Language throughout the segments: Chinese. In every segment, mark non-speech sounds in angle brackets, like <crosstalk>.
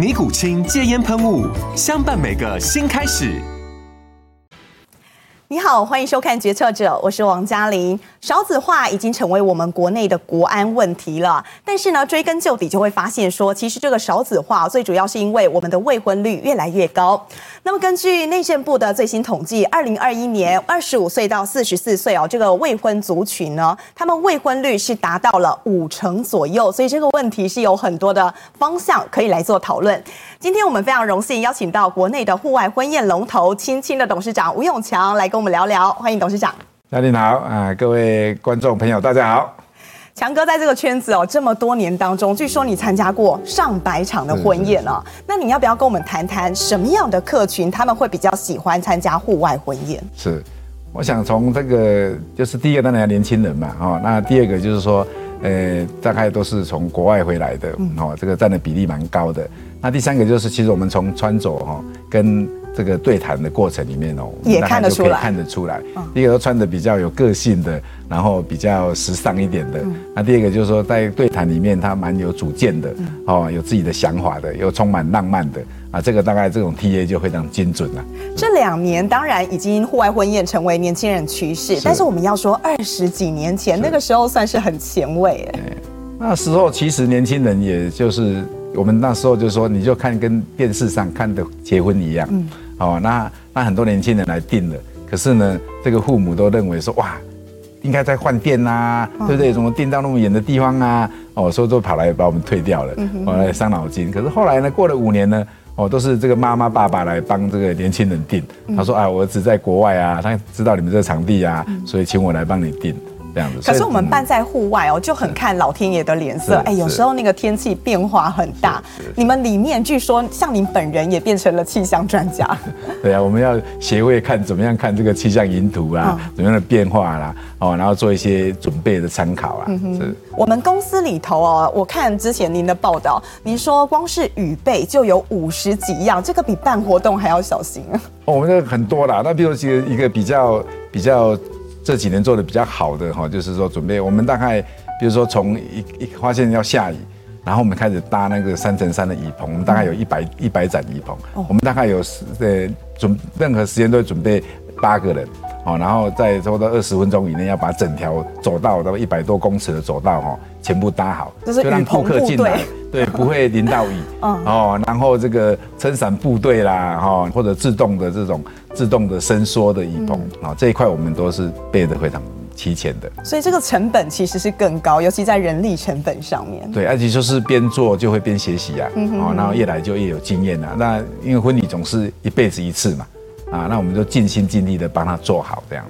尼古清戒烟喷雾，相伴每个新开始。你好，欢迎收看《决策者》，我是王嘉玲。少子化已经成为我们国内的国安问题了，但是呢，追根究底就会发现说，其实这个少子化最主要是因为我们的未婚率越来越高。那么根据内政部的最新统计，二零二一年二十五岁到四十四岁哦，这个未婚族群呢，他们未婚率是达到了五成左右，所以这个问题是有很多的方向可以来做讨论。今天我们非常荣幸邀请到国内的户外婚宴龙头亲亲的董事长吴永强来跟我们聊聊，欢迎董事长。嘉玲好啊，各位观众朋友大家好。强哥在这个圈子哦，这么多年当中，据说你参加过上百场的婚宴啊，那你要不要跟我们谈谈什么样的客群他们会比较喜欢参加户外婚宴？是，我想从这个就是第一个当然年轻人嘛，哦，那第二个就是说，呃，大概都是从国外回来的，哦，这个占的比例蛮高的。那第三个就是，其实我们从穿着哈跟这个对谈的过程里面哦，也看得出来，看得出来。第一个都穿的比较有个性的，然后比较时尚一点的。那第二个就是说，在对谈里面他蛮有主见的，哦，有自己的想法的，又充满浪漫的啊。这个大概这种 TA 就非常精准了。这两年当然已经户外婚宴成为年轻人趋势，但是我们要说二十几年前那个时候算是很前卫哎。那时候其实年轻人也就是。我们那时候就说，你就看跟电视上看的结婚一样，嗯，哦，那那很多年轻人来订了，可是呢，这个父母都认为说，哇，应该在饭店呐，对不对？怎么订到那么远的地方啊？哦，所以都跑来把我们退掉了，哦，来伤脑筋。可是后来呢，过了五年呢，哦，都是这个妈妈爸爸来帮这个年轻人订。他说啊，我儿子在国外啊，他知道你们这个场地啊，所以请我来帮你订。这样子，可是我们办在户外哦，就很看老天爷的脸色。哎，有时候那个天气变化很大。你们里面据说像您本人也变成了气象专家。<laughs> 对啊，我们要学会看怎么样看这个气象云图啊，怎么样的变化啦，哦，然后做一些准备的参考啊。是。我们公司里头哦，我看之前您的报道，您说光是雨备就有五十几样，这个比办活动还要小心啊。哦，我们这个很多啦。那比如说一个比较比较。这几年做的比较好的哈，就是说准备我们大概，比如说从一一发现要下雨，然后我们开始搭那个三乘三的雨棚，我们大概有一百一百盏雨棚，我们大概有十呃准任何时间都会准备八个人，哦，然后在差不多二十分钟以内要把整条走道，到一百多公尺的走道哈，全部搭好，就让顾客进来，对，<laughs> 不会淋到雨，哦，然后这个撑伞部队啦，哈，或者自动的这种。自动的伸缩的椅棚啊，这一块我们都是备的非常齐全的，所以这个成本其实是更高，尤其在人力成本上面。对，而且就是边做就会边学习啊，哦，然后越来就越有经验啊。那因为婚礼总是一辈子一次嘛，啊，那我们就尽心尽力的帮他做好这样。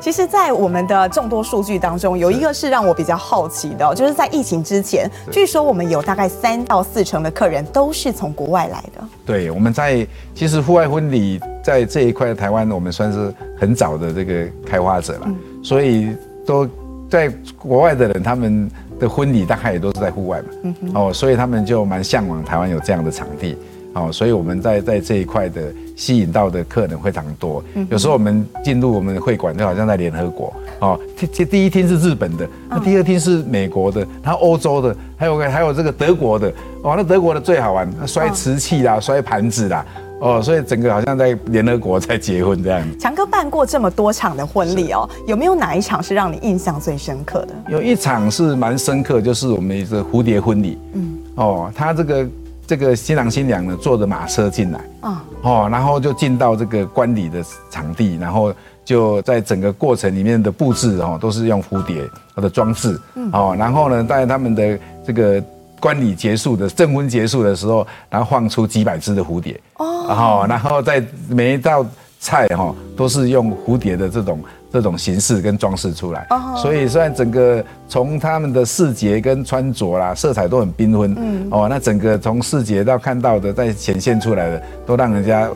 其实，在我们的众多数据当中，有一个是让我比较好奇的，就是在疫情之前，据说我们有大概三到四成的客人都是从国外来的。对，我们在其实户外婚礼在这一块台湾，我们算是很早的这个开发者了，所以都在国外的人，他们的婚礼大概也都是在户外嘛，哦，所以他们就蛮向往台湾有这样的场地。哦，所以我们在在这一块的吸引到的客人非常多。有时候我们进入我们的会馆，就好像在联合国。哦，第第一厅是日本的，那第二厅是美国的，然后欧洲的，还有个还有这个德国的。哦，那德国的最好玩，摔瓷器啦，摔盘子啦。哦，所以整个好像在联合国在结婚这样。强哥办过这么多场的婚礼哦，有没有哪一场是让你印象最深刻的？有一场是蛮深刻，就是我们一个蝴蝶婚礼。嗯。哦，他这个。这个新郎新娘呢坐着马车进来。啊，哦，然后就进到这个观礼的场地，然后就在整个过程里面的布置哦，都是用蝴蝶它的装饰，哦，然后呢，在他们的这个观礼结束的证婚结束的时候，然后放出几百只的蝴蝶。哦，然后然后在每一道菜哈都是用蝴蝶的这种。这种形式跟装饰出来，所以虽然整个从他们的视觉跟穿着啦，色彩都很缤纷，嗯，哦，那整个从视觉到看到的，再显现出来的，都让人家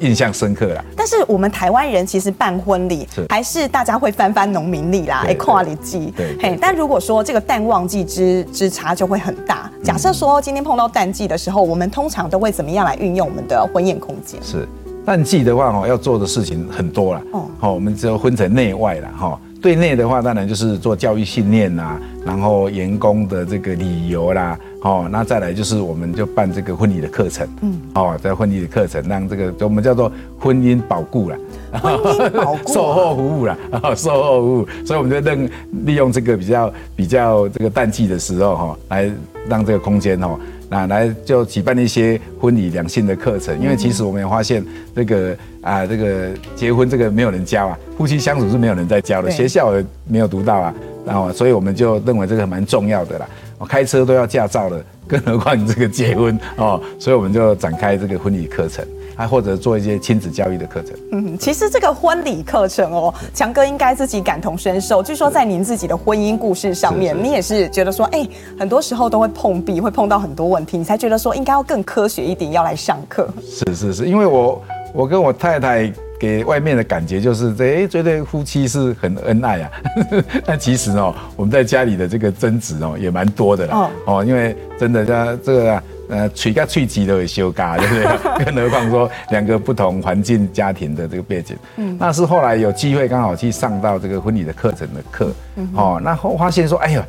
印象深刻啦。但是我们台湾人其实办婚礼，还是大家会翻翻农民历啦，哎，跨年季，对，嘿，但如果说这个淡旺季之之差就会很大。假设说今天碰到淡季的时候，我们通常都会怎么样来运用我们的婚宴空间？是。淡季的话，哦，要做的事情很多了。哦，好，我们只有分成内外了，哈。对内的话，当然就是做教育训练啦，然后员工的这个旅游啦，哦，那再来就是我们就办这个婚礼的课程，嗯，哦，在婚礼的课程让这个我们叫做婚姻保固啦，婚姻保固，<laughs> 售后服务了，售后服务，所以我们就利利用这个比较比较这个淡季的时候，哈，来让这个空间，哦。那来就举办一些婚礼两性的课程，因为其实我们也发现这个啊，这个结婚这个没有人教啊，夫妻相处是没有人在教的，学校也没有读到啊，然后所以我们就认为这个蛮重要的啦。我开车都要驾照了，更何况你这个结婚哦，所以我们就展开这个婚礼课程。还或者做一些亲子教育的课程。嗯，其实这个婚礼课程哦，强哥应该自己感同身受。据说在您自己的婚姻故事上面，你也是觉得说，哎，很多时候都会碰壁，会碰到很多问题，你才觉得说应该要更科学一点，要来上课。是是是，因为我我跟我太太给外面的感觉就是，这哎，这对夫妻是很恩爱啊。<laughs> 但其实哦，我们在家里的这个争执哦，也蛮多的啦。哦哦，因为真的，这这个、啊。呃，娶个娶妻都会修嘎，对不对？<laughs> 更何况说两个不同环境家庭的这个背景，嗯，那是后来有机会刚好去上到这个婚礼的课程的课，嗯，哦，那后发现说，哎呀，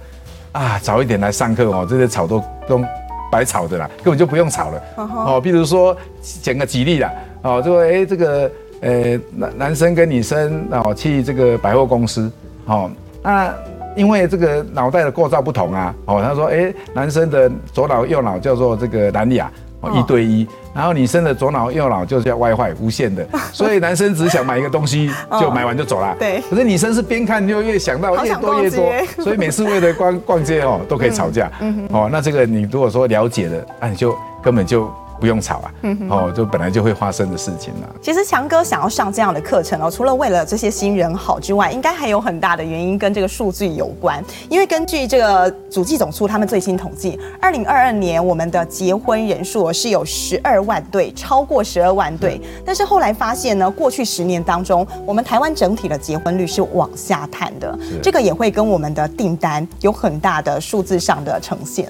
啊，早一点来上课哦，这些吵都都白吵的啦，根本就不用吵了，哦，比如说讲个吉利啦，哦，就说哎，这个呃男男生跟女生哦去这个百货公司，哦，那。因为这个脑袋的构造不同啊，哦，他说，哎，男生的左脑右脑叫做这个蓝牙，哦，一对一，然后女生的左脑右脑就是叫 WiFi 无线的，<laughs> 所以男生只想买一个东西就买完就走了，对，可是女生是边看就越想到越多越多，所以每次为了逛逛街哦都可以吵架，哦，那这个你如果说了解了，那你就根本就。不用吵啊，哦，就本来就会发生的事情了。其实强哥想要上这样的课程哦，除了为了这些新人好之外，应该还有很大的原因跟这个数据有关。因为根据这个主计总处他们最新统计，二零二二年我们的结婚人数是有十二万对，超过十二万对。但是后来发现呢，过去十年当中，我们台湾整体的结婚率是往下探的，这个也会跟我们的订单有很大的数字上的呈现。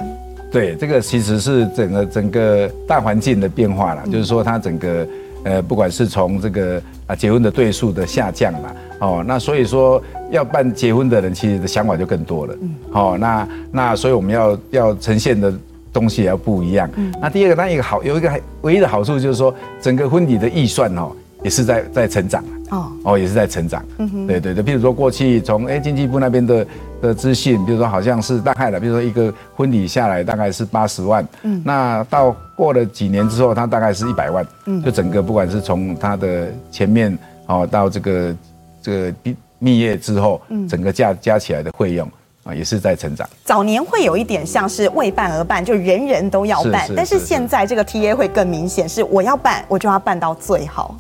对，这个其实是整个整个大环境的变化啦，就是说它整个呃，不管是从这个啊结婚的对数的下降啦，哦，那所以说要办结婚的人其实的想法就更多了，哦，那那所以我们要要呈现的东西也要不一样。那第二个，那一个好有一个唯一的好处就是说，整个婚礼的预算哦。也是在在成长哦。哦，也是在成长。嗯哼，对对对，譬如说过去从哎经济部那边的的资讯，比如说好像是大概的，比如说一个婚礼下来大概是八十万，嗯，那到过了几年之后，它大概是一百万，嗯，就整个不管是从它的前面哦到这个这个毕蜜月之后，嗯，整个加加起来的费用啊也是在成长。早年会有一点像是为办而办，就人人都要办，但是现在这个 TA 会更明显，是我要办我就要办到最好。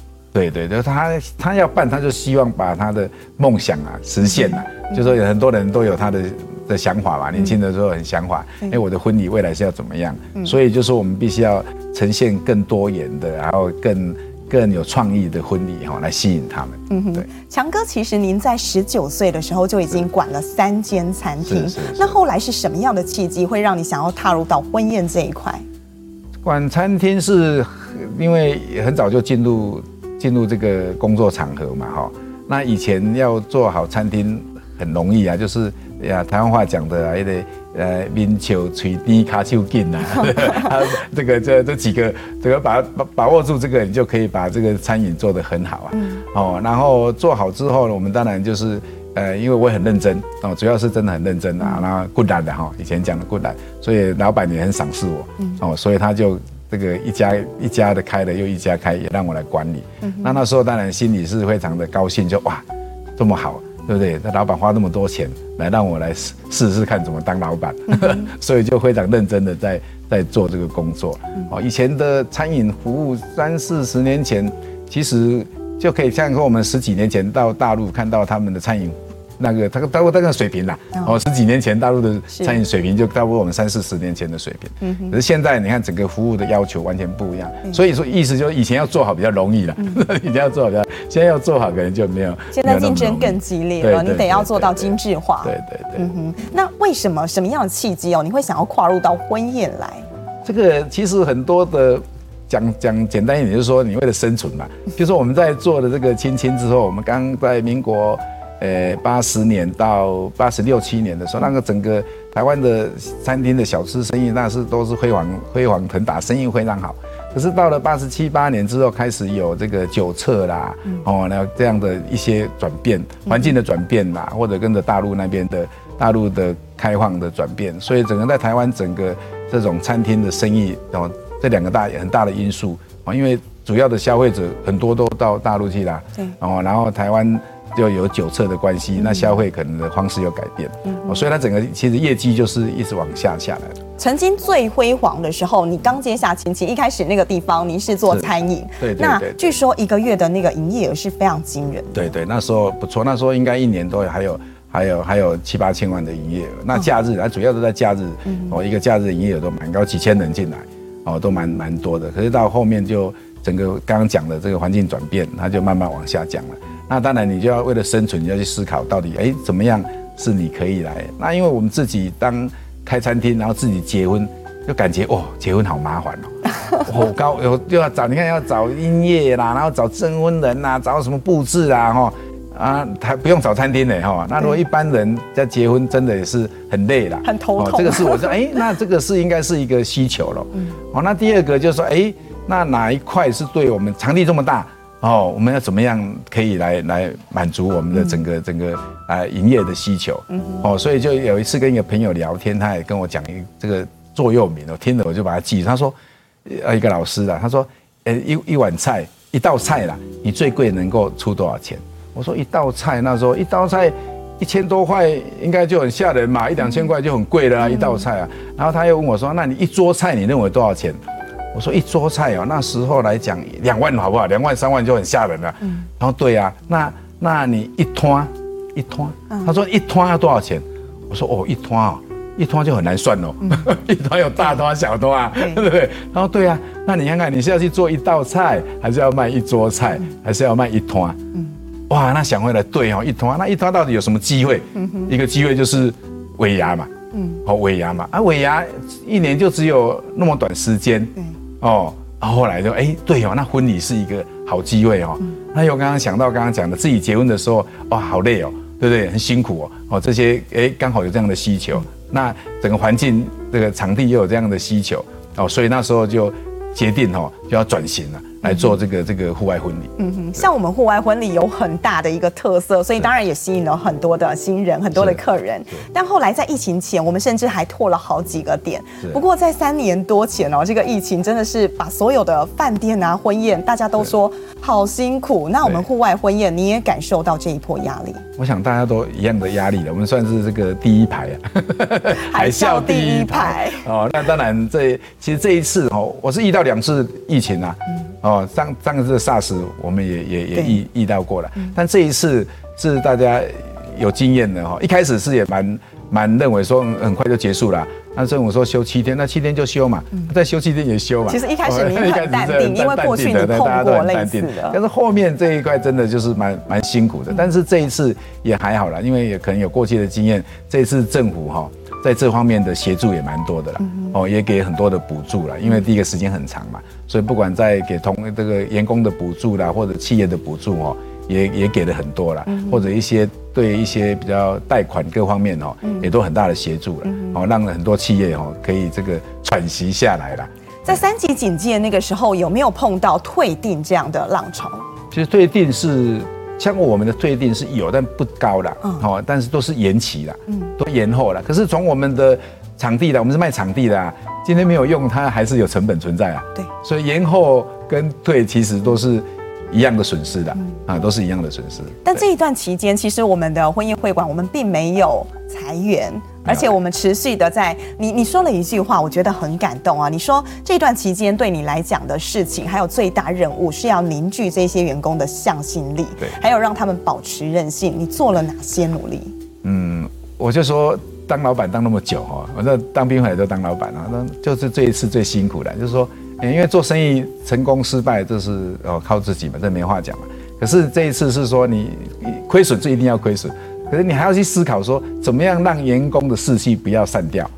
对对，就他他要办，他就希望把他的梦想啊实现了。就说有很多人都有他的的想法吧，年轻的时候很想法，哎，我的婚礼未来是要怎么样？所以就说我们必须要呈现更多元的，然后更更有创意的婚礼哈，来吸引他们。嗯哼，对。强哥，其实您在十九岁的时候就已经管了三间餐厅，那后来是什么样的契机会让你想要踏入到婚宴这一块？管餐厅是因为很早就进入。进入这个工作场合嘛，哈，那以前要做好餐厅很容易啊，就是呀，台湾话讲的啊，也得呃，面球垂低卡就紧呐，<laughs> <laughs> 这个这这几个，这个把把把握住这个，你就可以把这个餐饮做得很好啊，哦，然后做好之后呢，我们当然就是呃，因为我很认真哦，主要是真的很认真啊，然后 good 的哈，以前讲的 good，所以老板也很赏识我，哦，所以他就这个一家一家的开了又一家开，也让我来管理。那那时候当然心里是非常的高兴，就哇，这么好，对不对？那老板花那么多钱来让我来试试试看怎么当老板，<laughs> 所以就非常认真的在在做这个工作。哦，以前的餐饮服务三四十年前，其实。就可以像说我们十几年前到大陆看到他们的餐饮，那个他大陆那个水平啦，哦，十几年前大陆的餐饮水平就大过我们三四十年前的水平。嗯。可是现在你看整个服务的要求完全不一样，所以说意思就是以前要做好比较容易了，<laughs> 以前要做好比较，现在要做好可能就没有。现在竞争更激烈了，你得要做到精致化。对对对。嗯哼。那为什么什么样的契机哦，你会想要跨入到婚宴来？这个其实很多的。讲讲简单一点，就是说你为了生存嘛。<laughs> 就是说我们在做了这个亲亲之后，我们刚在民国，呃八十年到八十六七年的时候，那个整个台湾的餐厅的小吃生意，那是都是辉煌辉煌腾达，生意非常好。可是到了八十七八年之后，开始有这个酒测啦，哦，那这样的一些转变，环境的转变啦，或者跟着大陆那边的大陆的开放的转变，所以整个在台湾整个这种餐厅的生意，然后。这两个大很大的因素啊，因为主要的消费者很多都到大陆去啦，对，哦，然后台湾就有酒测的关系，那消费可能的方式有改变，哦，所以它整个其实业绩就是一直往下下来的。曾经最辉煌的时候，你刚接下亲亲，一开始那个地方您是做餐饮，对，那据说一个月的那个营业额是非常惊人，对对，那时候不错，那时候应该一年都还有还有还有七八千万的营业额，那假日，它主要都在假日，哦，一个假日营业额都蛮高，几千人进来。哦，都蛮蛮多的，可是到后面就整个刚刚讲的这个环境转变，它就慢慢往下降了。那当然你就要为了生存，你要去思考到底哎怎么样是你可以来。那因为我们自己当开餐厅，然后自己结婚，就感觉哦结婚好麻烦哦，好 <laughs> 高又又要找你看要找音乐啦，然后找证婚人呐，找什么布置啊哈。啊，他不用找餐厅的哈。那如果一般人在结婚，真的也是很累了，很头痛。这个是我说，哎，那这个是应该是一个需求了。嗯。哦，那第二个就是说，哎，那哪一块是对我们场地这么大哦，我们要怎么样可以来来满足我们的整个整个啊营业的需求？嗯。哦，所以就有一次跟一个朋友聊天，他也跟我讲一个这个座右铭，我听了我就把它记。他说，呃，一个老师啊，他说，呃，一一碗菜，一道菜啦，你最贵能够出多少钱？我说一道菜，那时候一道菜一千多块，应该就很吓人嘛，一两千块就很贵了啊，一道菜啊。然后他又问我说：“那你一桌菜你认为多少钱？”我说：“一桌菜哦，那时候来讲两万好不好？两万三万就很吓人了。”嗯。然后对啊，那那你一摊一摊，他说一摊要多少钱？我说哦，一摊哦，一摊就很难算哦，<laughs> 一摊有大摊小摊啊，对。<laughs> 不对？然后对啊，那你看看你是要去做一道菜，还是要卖一桌菜，还是要卖一摊？哇，那想回来对哦，一摊那一摊到底有什么机会？一个机会就是尾牙嘛，嗯，哦尾牙嘛，啊尾牙一年就只有那么短时间，嗯，哦，然后后来就哎对哦，那婚礼是一个好机会哦，嗯，那又刚刚想到刚刚讲的自己结婚的时候，哇好累哦，对不对？很辛苦哦，哦这些哎刚好有这样的需求，那整个环境这个场地又有这样的需求，哦，所以那时候就决定哦就要转型了。来做这个这个户外婚礼，嗯哼，像我们户外婚礼有很大的一个特色，所以当然也吸引了很多的新人，很多的客人。但后来在疫情前，我们甚至还拓了好几个点。不过在三年多前哦，这个疫情真的是把所有的饭店啊、婚宴，大家都说好辛苦。那我们户外婚宴，你也感受到这一波压力？我想大家都一样的压力了。我们算是这个第一排啊，<laughs> 海啸第一排哦。那当然，这其实这一次哦，我是遇到两次疫情啊。哦，上上次 SARS 我们也也也遇遇到过了，但这一次是大家有经验的哈。一开始是也蛮蛮认为说很快就结束了，那政府说休七天，那七天就休嘛，再休七天也休嘛。其实一开始你很 <laughs> 淡定，因为过去你碰过类似的。但是后面这一块真的就是蛮蛮辛苦的，但是这一次也还好了，因为也可能有过去的经验，这一次政府哈。在这方面的协助也蛮多的啦，哦，也给很多的补助啦，因为第一个时间很长嘛，所以不管在给同这个员工的补助啦，或者企业的补助哦，也也给了很多啦，或者一些对一些比较贷款各方面哦，也都很大的协助了，哦，让很多企业哦可以这个喘息下来了。在三级警戒那个时候，有没有碰到退订这样的浪潮？其实退订是像我们的退订是有，但不高啦，哦，但是都是延期啦，嗯，都延后了。可是从我们的场地的，我们是卖场地的啊，今天没有用，它还是有成本存在啊。对，所以延后跟退其实都是一样的损失的啊，都是一样的损失。但这一段期间，其实我们的婚宴会馆，我们并没有裁员。而且我们持续的在你你说了一句话，我觉得很感动啊！你说这段期间对你来讲的事情，还有最大任务是要凝聚这些员工的向心力，对，还有让他们保持韧性。你做了哪些努力？嗯，我就说当老板当那么久哈，我在当兵回来就当老板啊，那就是这一次最辛苦的，就是说，因为做生意成功失败这是哦靠自己嘛，这没话讲嘛。可是这一次是说你亏损就一定要亏损。可是你还要去思考说，怎么样让员工的士气不要散掉，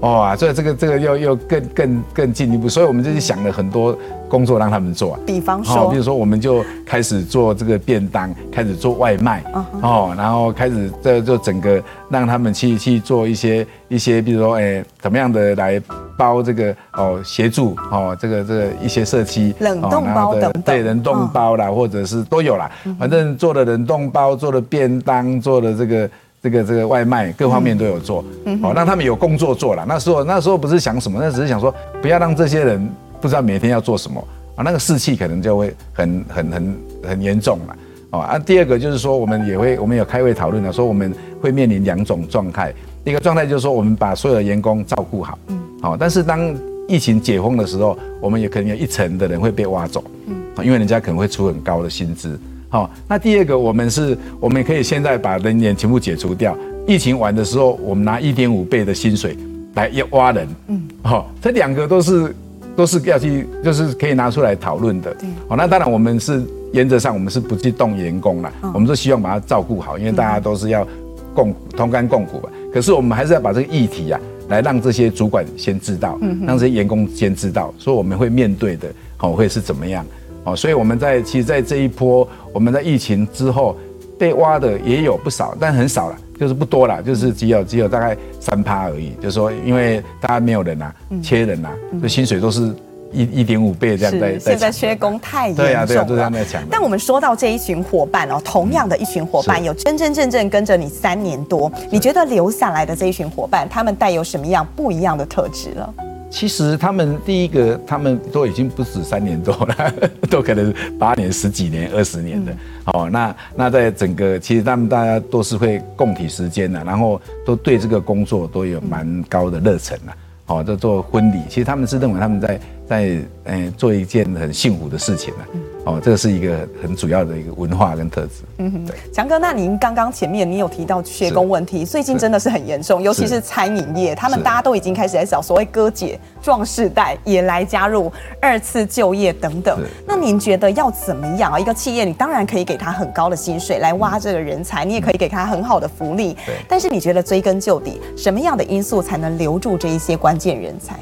哇！所以这个这个又又更更更进一步，所以我们就是想了很多工作让他们做。比方说，比如说我们就开始做这个便当，开始做外卖，哦，然后开始这就整个让他们去去做一些一些，比如说哎，怎么样的来。包这个哦，协助哦，这个这个一些社区冷冻包等等，对，冷冻包啦，或者是都有啦，反正做了冷冻包，做了便当，做了这个这个这个外卖，各方面都有做，好，让他们有工作做了。那时候那时候不是想什么，那只是想说不要让这些人不知道每天要做什么。啊，那个士气可能就会很很很很严重了。哦啊，第二个就是说，我们也会我们有开会讨论了，说我们会面临两种状态，一个状态就是说我们把所有的员工照顾好。好，但是当疫情解封的时候，我们也可能有一层的人会被挖走，嗯，因为人家可能会出很高的薪资。好，那第二个，我们是，我们可以现在把人员全部解除掉。疫情完的时候，我们拿一点五倍的薪水来挖人，嗯，好，这两个都是都是要去，就是可以拿出来讨论的。对，好，那当然我们是原则上我们是不去动员工了，我们是希望把它照顾好，因为大家都是要共同甘共苦吧。可是我们还是要把这个议题啊。来让这些主管先知道，让这些员工先知道，说我们会面对的，好会是怎么样，哦，所以我们在其实，在这一波我们在疫情之后被挖的也有不少，但很少了，就是不多了，就是只有只有大概三趴而已，就是说因为大家没有人啊，缺人呐，这薪水都是。一一点五倍这样在，现在缺工太严重了。对啊，对啊，都这样在抢。但我们说到这一群伙伴哦，同样的一群伙伴，有真真正正跟着你三年多，你觉得留下来的这一群伙伴，他们带有什么样不一样的特质了？其实他们第一个，他们都已经不止三年多了，<laughs> 都可能八年、十几年、二十年的。哦，那那在整个，其实他们大家都是会共体时间的，然后都对这个工作都有蛮高的热忱的。哦，在做婚礼，其实他们是认为他们在在嗯做一件很幸福的事情呢。哦，这个是一个很主要的一个文化跟特质。嗯哼，对。强哥，那您刚刚前面你有提到缺工问题，最近真的是很严重，尤其是餐饮业，他们大家都已经开始在找所谓哥姐壮世代也来加入二次就业等等。那您觉得要怎么样啊？一个企业你当然可以给他很高的薪水来挖这个人才，你也可以给他很好的福利。但是你觉得追根究底，什么样的因素才能留住这一些关键人才？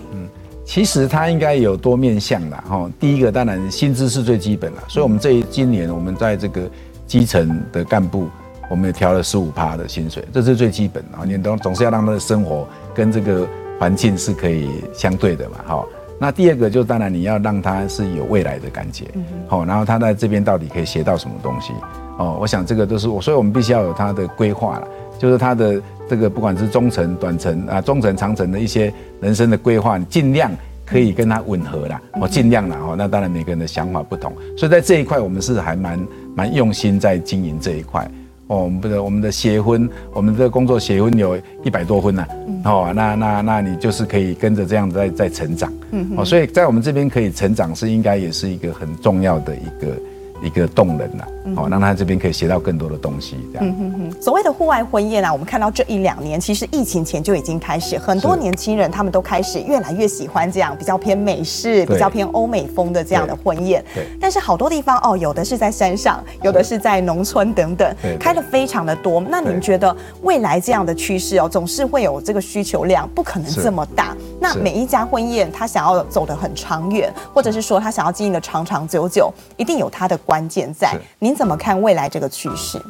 其实它应该有多面向啦哈。第一个当然薪资是最基本的，所以我们这今年我们在这个基层的干部，我们也调了十五趴的薪水，这是最基本啊。你总总是要让他的生活跟这个环境是可以相对的嘛。哈，那第二个就当然你要让他是有未来的感觉，好，然后他在这边到底可以学到什么东西哦？我想这个都是我，所以我们必须要有他的规划了，就是他的。这个不管是中程、短程啊，中程、长程的一些人生的规划，你尽量可以跟他吻合啦。我尽量啦，哦，那当然每个人的想法不同，所以在这一块我们是还蛮蛮用心在经营这一块。哦，我们的我们的协婚，我们的工作协婚有一百多婚呐。哦，那那那你就是可以跟着这样子在在成长。嗯。哦，所以在我们这边可以成长，是应该也是一个很重要的一个。一个动人呐，好，让他这边可以学到更多的东西，这样。嗯哼哼。所谓的户外婚宴啊，我们看到这一两年，其实疫情前就已经开始，很多年轻人他们都开始越来越喜欢这样比较偏美式、比较偏欧美风的这样的婚宴。对。但是好多地方哦，有的是在山上，有的是在农村等等，开的非常的多。那您觉得未来这样的趋势哦，总是会有这个需求量，不可能这么大。那每一家婚宴，他想要走得很长远，或者是说他想要经营的长长久久，一定有他的关键在。您怎么看未来这个趋势？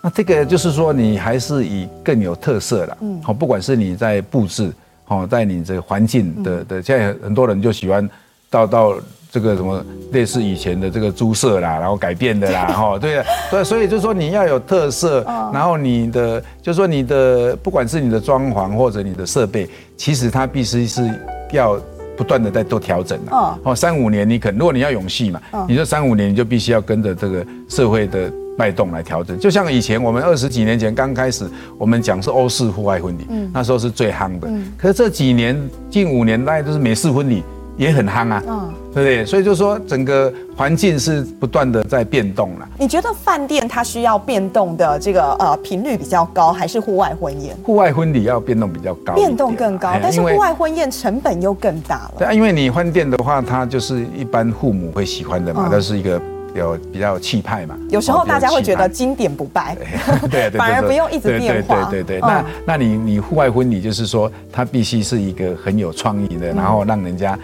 那这个就是说，你还是以更有特色的，嗯，好，不管是你在布置，好，在你这个环境的的，现在很多人就喜欢到到这个什么类似以前的这个猪舍啦，然后改变的啦，<laughs> 哈，对对，所以就是说你要有特色，然后你的就是说你的不管是你的装潢或者你的设备，其实它必须是要不断的在做调整的，哦，三五年你可能如果你要永续嘛，你说三五年你就必须要跟着这个社会的脉动来调整，就像以前我们二十几年前刚开始我们讲是欧式户外婚礼，那时候是最夯的，可是这几年近五年大概都是美式婚礼。也很夯啊，嗯，对不对？所以就是说，整个环境是不断的在变动了。你觉得饭店它需要变动的这个呃频率比较高，还是户外婚宴？户外婚礼要变动比较高，变动更高，但是户外婚宴成本又更大了。对啊，因为你饭店的话，它就是一般父母会喜欢的嘛，它是一个有比较气派嘛。有时候大家会觉得经典不败，<laughs> <laughs> 对，反而不用一直变化。对对对，那那你你户外婚礼就是说，它必须是一个很有创意的，然后让人家。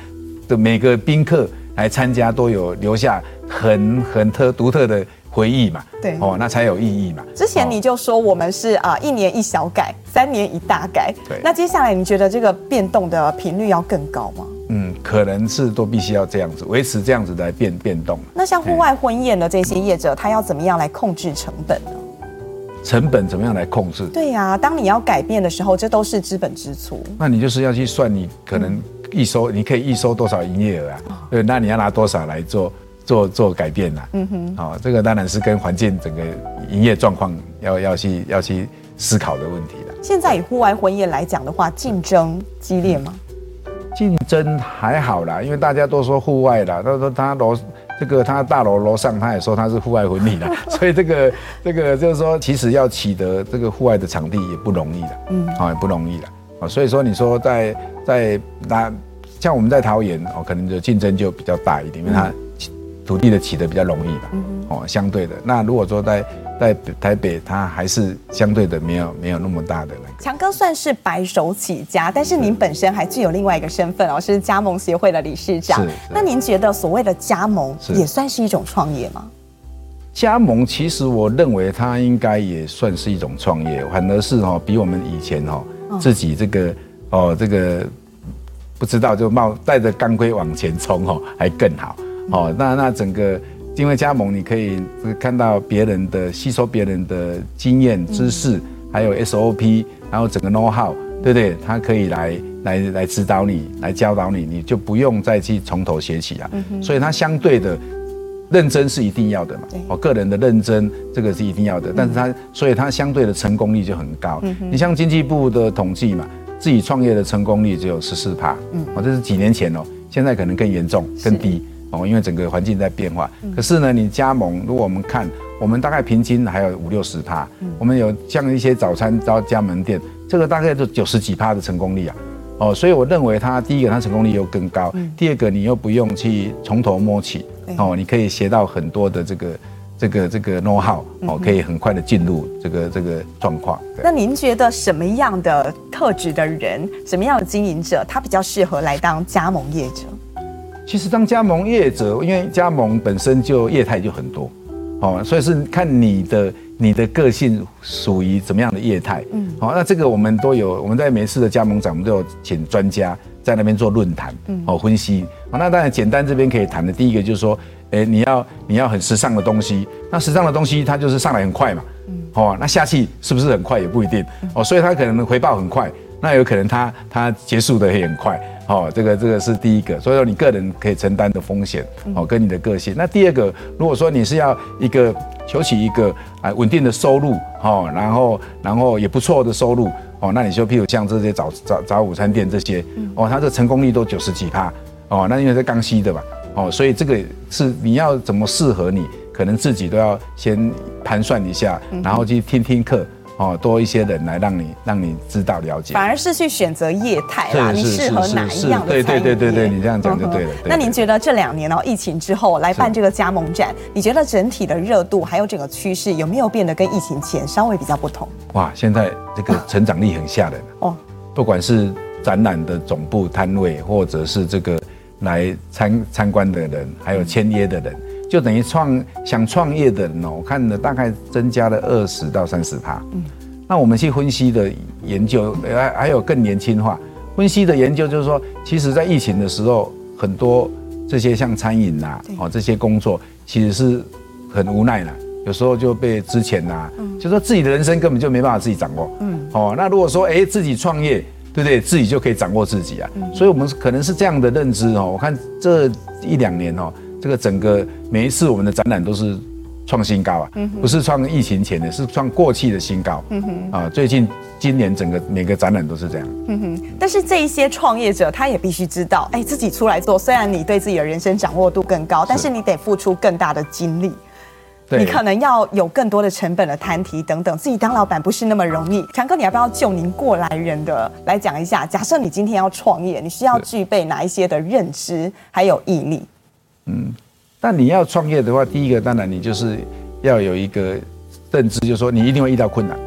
的每个宾客来参加都有留下很很特独特的回忆嘛？对哦，那才有意义嘛。之前你就说我们是啊一年一小改，三年一大改。对，那接下来你觉得这个变动的频率要更高吗？嗯，可能是都必须要这样子维持这样子来变变动。那像户外婚宴的这些业者，他要怎么样来控制成本呢？成本怎么样来控制？对呀、啊，当你要改变的时候，这都是资本支出。那你就是要去算你可能。预收你可以预收多少营业额啊？对，那你要拿多少来做做做改变呢？嗯哼，哦，这个当然是跟环境整个营业状况要要去要去思考的问题了。现在以户外婚宴来讲的话，竞争激烈吗？竞争还好啦，因为大家都说户外啦，他说他楼这个他大楼楼上他也说他是户外婚礼啦，<laughs> 所以这个这个就是说，其实要取得这个户外的场地也不容易的，嗯，啊也不容易的。所以说，你说在在那像我们在桃园哦，可能就竞争就比较大一点，因为它土地的起得比较容易吧，哦，相对的。那如果说在在台北，它还是相对的没有没有那么大的那个。强哥算是白手起家，但是您本身还具有另外一个身份哦，是加盟协会的理事长。那您觉得所谓的加盟也算是一种创业吗？加盟其实我认为它应该也算是一种创业，反而是哦比我们以前哦。自己这个哦，这个不知道就冒带着钢盔往前冲哦，还更好哦。那那整个因为加盟，你可以看到别人的吸收别人的经验知识，还有 SOP，然后整个 know how，对不对？他可以来来来指导你，来教导你，你就不用再去从头学起了。所以它相对的。认真是一定要的嘛，我个人的认真这个是一定要的，但是它所以它相对的成功率就很高。你像经济部的统计嘛，自己创业的成功率只有十四趴，哦，这是几年前哦，现在可能更严重、更低哦，因为整个环境在变化。可是呢，你加盟，如果我们看，我们大概平均还有五六十趴，我们有像一些早餐到加盟店，这个大概就九十几趴的成功率啊，哦，所以我认为它第一个它成功率又更高，第二个你又不用去从头摸起。哦，你可以学到很多的这个、这个、这个 know how 哦，可以很快的进入这个这个状况。那您觉得什么样的特质的人，什么样的经营者，他比较适合来当加盟业者？其实当加盟业者，因为加盟本身就业态就很多，哦，所以是看你的你的个性属于怎么样的业态。嗯，好，那这个我们都有，我们在每次的加盟展，我们都有请专家。在那边做论坛，哦，分析，那当然简单这边可以谈的，第一个就是说，诶，你要你要很时尚的东西，那时尚的东西它就是上来很快嘛，嗯。哦，那下去是不是很快也不一定，哦，所以它可能回报很快，那有可能它它结束的也很快，哦，这个这个是第一个，所以说你个人可以承担的风险，哦，跟你的个性。那第二个，如果说你是要一个求取一个啊稳定的收入，哦，然后然后也不错的收入。哦，那你就譬如像这些早早早午餐店这些，哦，它的成功率都九十几趴，哦，那因为是刚需的嘛，哦，所以这个是你要怎么适合你，可能自己都要先盘算一下，然后去听听课。哦，多一些人来让你让你知道了解，反而是去选择业态啦，你适合哪一样的？对对对对对，你这样讲就对了。那您觉得这两年哦，疫情之后来办这个加盟展，你觉得整体的热度还有整个趋势有没有变得跟疫情前稍微比较不同？哇，现在这个成长力很吓人哦，不管是展览的总部摊位，或者是这个来参参观的人，还有签约的人。就等于创想创业的人哦，我看了大概增加了二十到三十趴。嗯，那我们去分析的研究，还还有更年轻化分析的研究，就是说，其实在疫情的时候，很多这些像餐饮呐，哦这些工作其实是很无奈的，有时候就被之前呐，就说自己的人生根本就没办法自己掌握。嗯，哦，那如果说哎自己创业，对不对？自己就可以掌握自己啊。所以我们可能是这样的认知哦。我看这一两年哦，这个整个每一次我们的展览都是。创新高啊，不是创疫情前的，是创过去的新高。嗯哼，啊，最近今年整个每个展览都是这样。嗯哼，但是这一些创业者他也必须知道，哎，自己出来做，虽然你对自己的人生掌握度更高，但是你得付出更大的精力。对，你可能要有更多的成本的摊提等等，自己当老板不是那么容易。强哥，你要不要就您过来人的来讲一下？假设你今天要创业，你需要具备哪一些的认知还有毅力？嗯。但你要创业的话，第一个当然你就是要有一个认知，就是说你一定会遇到困难，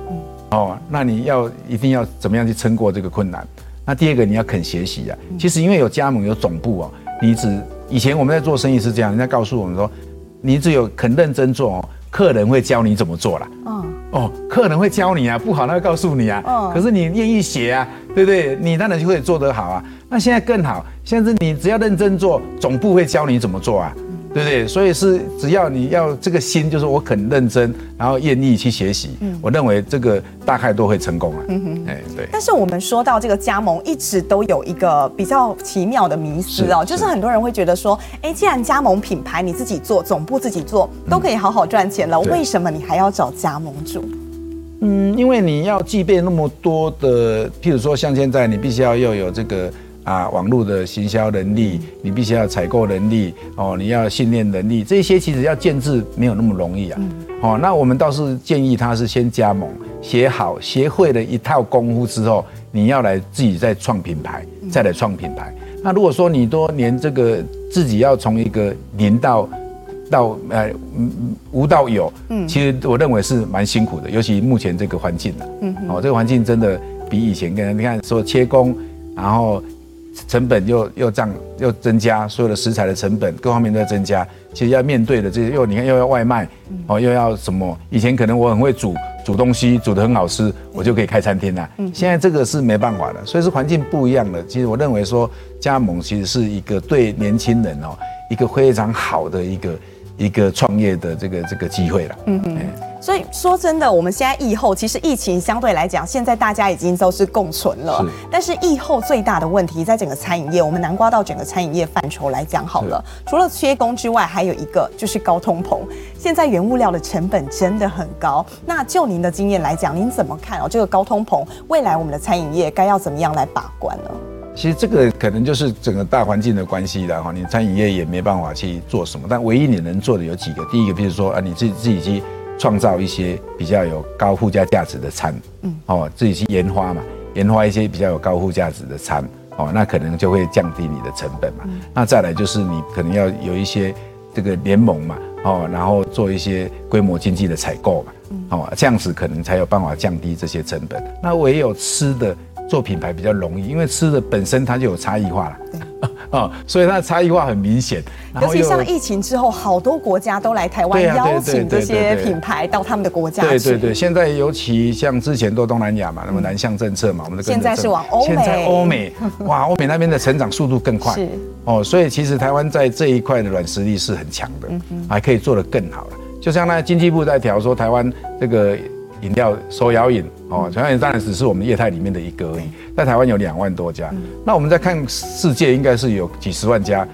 哦，那你要一定要怎么样去撑过这个困难？那第二个你要肯学习啊。其实因为有加盟有总部哦，你只以前我们在做生意是这样，人家告诉我们说，你只有肯认真做哦，客人会教你怎么做啦。哦，客人会教你啊，不好他会告诉你啊。可是你愿意写啊，对不对？你当然就会做得好啊。那现在更好，现在你只要认真做，总部会教你怎么做啊。对不对？所以是只要你要这个心，就是我肯认真，然后愿意去学习，嗯，我认为这个大概都会成功了。嗯哼，哎，对。但是我们说到这个加盟，一直都有一个比较奇妙的迷思哦，就是很多人会觉得说，哎，既然加盟品牌你自己做，总部自己做都可以好好赚钱了，为什么你还要找加盟主？嗯，因为你要具备那么多的，譬如说像现在你必须要要有这个。啊，网络的行销能力，你必须要采购能力哦，你要训练能力，这些其实要建制没有那么容易啊。哦，那我们倒是建议他是先加盟，学好，学会了一套功夫之后，你要来自己再创品牌，再来创品牌。那如果说你多连这个自己要从一个零到到呃无到有，嗯，其实我认为是蛮辛苦的，尤其目前这个环境啊，嗯，哦，这个环境真的比以前跟你看说切工，然后。成本又又涨又增加，所有的食材的成本各方面都在增加。其实要面对的这些又你看又要外卖，哦又要什么？以前可能我很会煮煮东西，煮得很好吃，我就可以开餐厅了。现在这个是没办法的，所以是环境不一样了。其实我认为说加盟其实是一个对年轻人哦一个非常好的一个。一个创业的这个这个机会了，嗯嗯，所以说真的，我们现在疫后其实疫情相对来讲，现在大家已经都是共存了。是。但是疫后最大的问题，在整个餐饮业，我们南瓜到整个餐饮业范畴来讲好了，除了缺工之外，还有一个就是高通膨。现在原物料的成本真的很高。那就您的经验来讲，您怎么看哦？这个高通膨，未来我们的餐饮业该要怎么样来把关呢？其实这个可能就是整个大环境的关系了哈，你餐饮业也没办法去做什么，但唯一你能做的有几个，第一个，比如说啊，你自己自己去创造一些比较有高附加价值的餐，嗯，哦，自己去研发嘛，研发一些比较有高附加值的餐，哦，那可能就会降低你的成本嘛。那再来就是你可能要有一些这个联盟嘛，哦，然后做一些规模经济的采购嘛，哦，这样子可能才有办法降低这些成本。那唯有吃的。做品牌比较容易，因为吃的本身它就有差异化了，<laughs> 啊，所以它的差异化很明显。尤其像疫情之后，好多国家都来台湾邀请这些品牌到他们的国家去。对对对，现在尤其像之前都东南亚嘛，那么南向政策嘛，我们的现在是往欧美。现在欧美，<laughs> 哇，欧美那边的成长速度更快。是哦，所以其实台湾在这一块的软实力是很强的，还可以做得更好了。就像那经济部在调说台湾这个。饮料手摇饮哦，手摇饮当然只是我们业态里面的一个而已，在台湾有两万多家，那我们再看世界应该是有几十万家，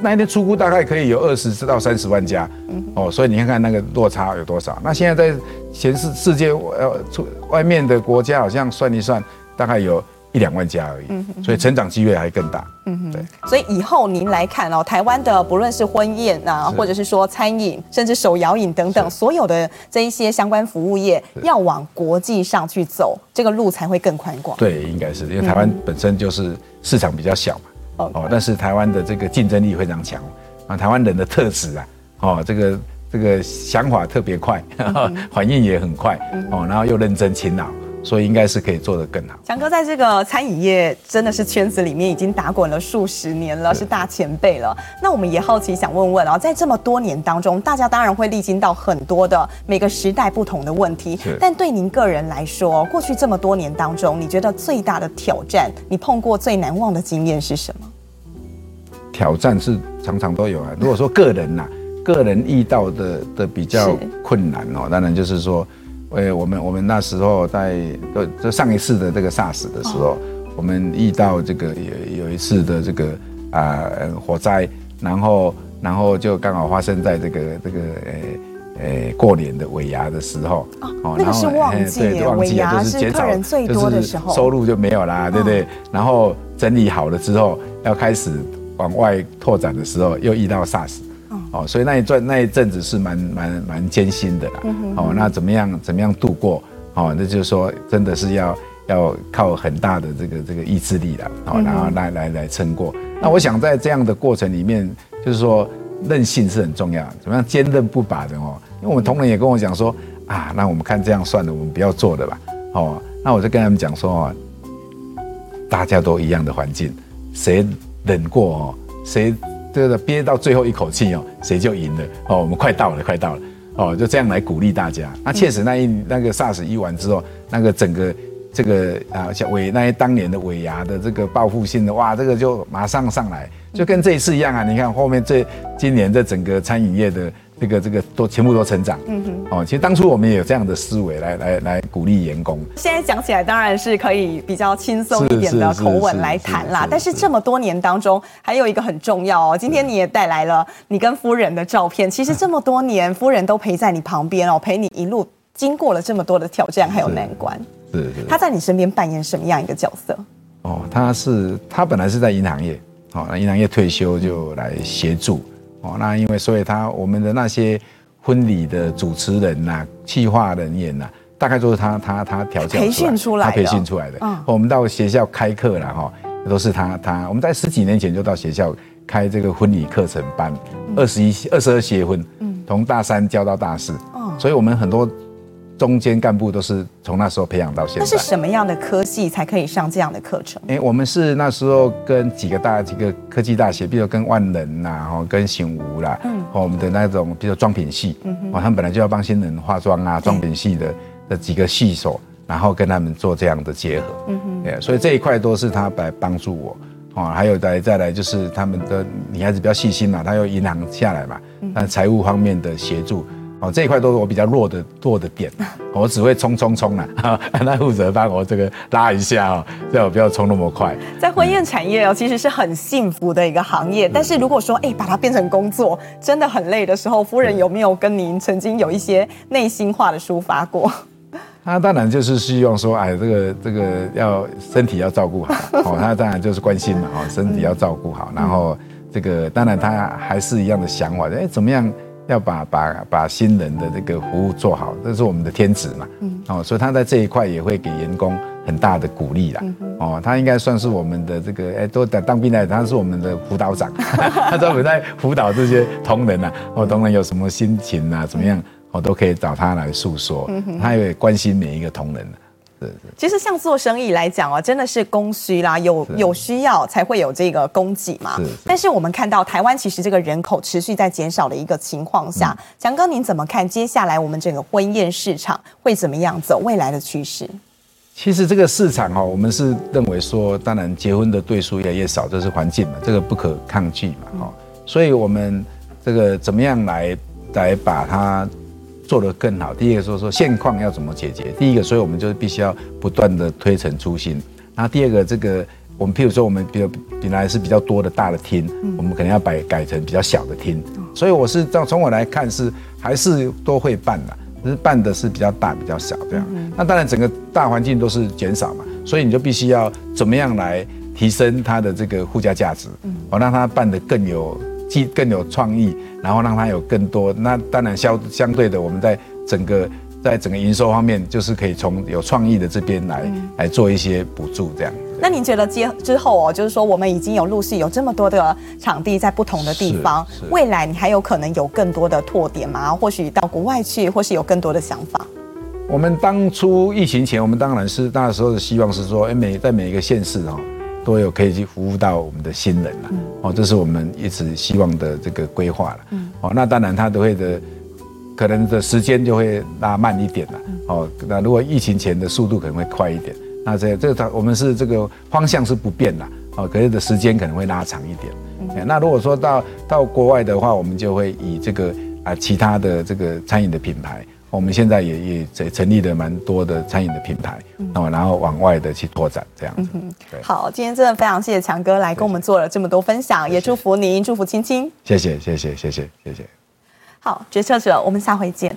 那一天出估大概可以有二十到三十万家，哦，所以你看看那个落差有多少？那现在在全世世界呃出外面的国家好像算一算，大概有。一两万家而已，所以成长机会还更大。嗯哼，对。所以以后您来看哦，台湾的不论是婚宴啊，或者是说餐饮，甚至手摇饮等等，所有的这一些相关服务业，要往国际上去走，这个路才会更宽广。对，应该是因为台湾本身就是市场比较小嘛，哦，但是台湾的这个竞争力非常强。啊，台湾人的特质啊，哦，这个这个想法特别快，<laughs> 反应也很快，哦，然后又认真勤劳。所以应该是可以做得更好。强哥在这个餐饮业真的是圈子里面已经打滚了数十年了，是大前辈了。那我们也好奇想问问啊，在这么多年当中，大家当然会历经到很多的每个时代不同的问题。但对您个人来说，过去这么多年当中，你觉得最大的挑战，你碰过最难忘的经验是什么？挑战是常常都有啊。如果说个人呐、啊，个人遇到的的比较困难哦，当然就是说，呃，我们我们那时候在呃，就上一次的这个 SARS 的时候，哦、我们遇到这个有有一次的这个啊、呃、火灾，然后然后就刚好发生在这个这个呃。诶，过年的尾牙的时候，哦，那个是旺季，对，旺季啊，就是客人最多的时候，收入就没有啦，对不对？然后整理好了之后，要开始往外拓展的时候，又遇到 SARS，哦，所以那一段那一阵子是蛮蛮蛮艰辛的啦。哦，那怎么样怎么样度过？哦，那就是说，真的是要要靠很大的这个这个意志力了，哦，然后来来来撑过。那我想在这样的过程里面，就是说。韧性是很重要，怎么样坚韧不拔的哦？因为我们同仁也跟我讲说啊，那我们看这样算了，我们不要做了吧。哦，那我就跟他们讲说哦，大家都一样的环境，谁忍过哦，谁这个憋到最后一口气哦，谁就赢了哦。我们快到了，快到了哦，就这样来鼓励大家。那确实那一那个 SARS 一完之后，那个整个这个啊，像尾那些当年的尾牙的这个报复性的哇，这个就马上上来。就跟这一次一样啊！你看后面这今年这整个餐饮业的这个这个都全部都成长。嗯哼。哦，其实当初我们也有这样的思维来来来鼓励员工。现在讲起来当然是可以比较轻松一点的口吻来谈啦。但是这么多年当中，还有一个很重要哦。今天你也带来了你跟夫人的照片。其实这么多年，夫人都陪在你旁边哦，陪你一路经过了这么多的挑战还有难关。是是。他在你身边扮演什么样一个角色？哦，他是他本来是在银行业。好，那银行业退休就来协助。哦，那因为所以他我们的那些婚礼的主持人呐、企划人员呐，大概都是他他他调教、培训出来，他培训出来的。嗯，我们到学校开课了哈，都是他他。我们在十几年前就到学校开这个婚礼课程班，二十一二十二结婚，嗯，从大三教到大四。哦，所以我们很多。中间干部都是从那时候培养到现在。那是什么样的科系才可以上这样的课程？哎，我们是那时候跟几个大几个科技大学，比如跟万能呐，哦，跟醒吾啦，嗯，我们的那种，比如妆品系，嗯哼，哦，他们本来就要帮新人化妆啊，妆品系的的几个系所，然后跟他们做这样的结合，嗯哼，对，所以这一块都是他来帮助我，哦，还有再再来就是他们的女孩子比较细心嘛，她有银行下来嘛，那财务方面的协助。哦，这一块都是我比较弱的弱的点，我只会冲冲冲啦，<laughs> 那负责帮我这个拉一下哦，这样我不要冲那么快。在婚宴产业哦，其实是很幸福的一个行业，但是如果说哎，把它变成工作，真的很累的时候，夫人有没有跟您曾经有一些内心话的抒发过？<laughs> 他当然就是希望说，哎，这个这个要身体要照顾好，哦，他当然就是关心嘛，哦，身体要照顾好，然后这个当然他还是一样的想法，哎，怎么样？要把把把新人的这个服务做好，这是我们的天职嘛。嗯，哦，所以他在这一块也会给员工很大的鼓励啦。哦，他应该算是我们的这个，哎，都当当兵的，他是我们的辅导长，<laughs> 他专门在辅导这些同仁啊。哦，同仁有什么心情啊，怎么样，我都可以找他来诉说。他也关心每一个同仁。其实像做生意来讲啊，真的是供需啦，有有需要才会有这个供给嘛。但是我们看到台湾其实这个人口持续在减少的一个情况下，强哥您怎么看接下来我们整个婚宴市场会怎么样走未来的趋势？其实这个市场哈，我们是认为说，当然结婚的对数越来越少，这是环境嘛，这个不可抗拒嘛，哈。所以我们这个怎么样来来把它。做得更好。第一个说说现况要怎么解决。第一个，所以我们就是必须要不断的推陈出新。然后第二个，这个我们譬如说我们比较本来是比较多的大的厅，我们可能要改改成比较小的厅。所以我是从从我来看是还是都会办的，只是办的是比较大比较小这样。那当然整个大环境都是减少嘛，所以你就必须要怎么样来提升它的这个附加价值，我，让它办得更有。更有创意，然后让它有更多。那当然相相对的，我们在整个在整个营收方面，就是可以从有创意的这边来、嗯、来做一些补助，这样。那您觉得接之后哦，就是说我们已经有陆续有这么多的场地在不同的地方，未来你还有可能有更多的拓点吗？或许到国外去，或是有更多的想法？我们当初疫情前，我们当然是那时候的希望是说，哎，每在每一个县市哦。都有可以去服务到我们的新人了，哦，这是我们一直希望的这个规划了，哦，那当然他都会的，可能的时间就会拉慢一点了，哦，那如果疫情前的速度可能会快一点，那这这个他我们是这个方向是不变的，哦，可是的时间可能会拉长一点，嗯、那如果说到到国外的话，我们就会以这个啊其他的这个餐饮的品牌，我们现在也也成成立了蛮多的餐饮的品牌，那么然后往外的去拓展这样子。好，今天真的非常谢谢强哥来跟我们做了这么多分享，也祝福您，祝福青青。谢谢，谢谢，谢谢，谢谢。好，决策者，我们下回见。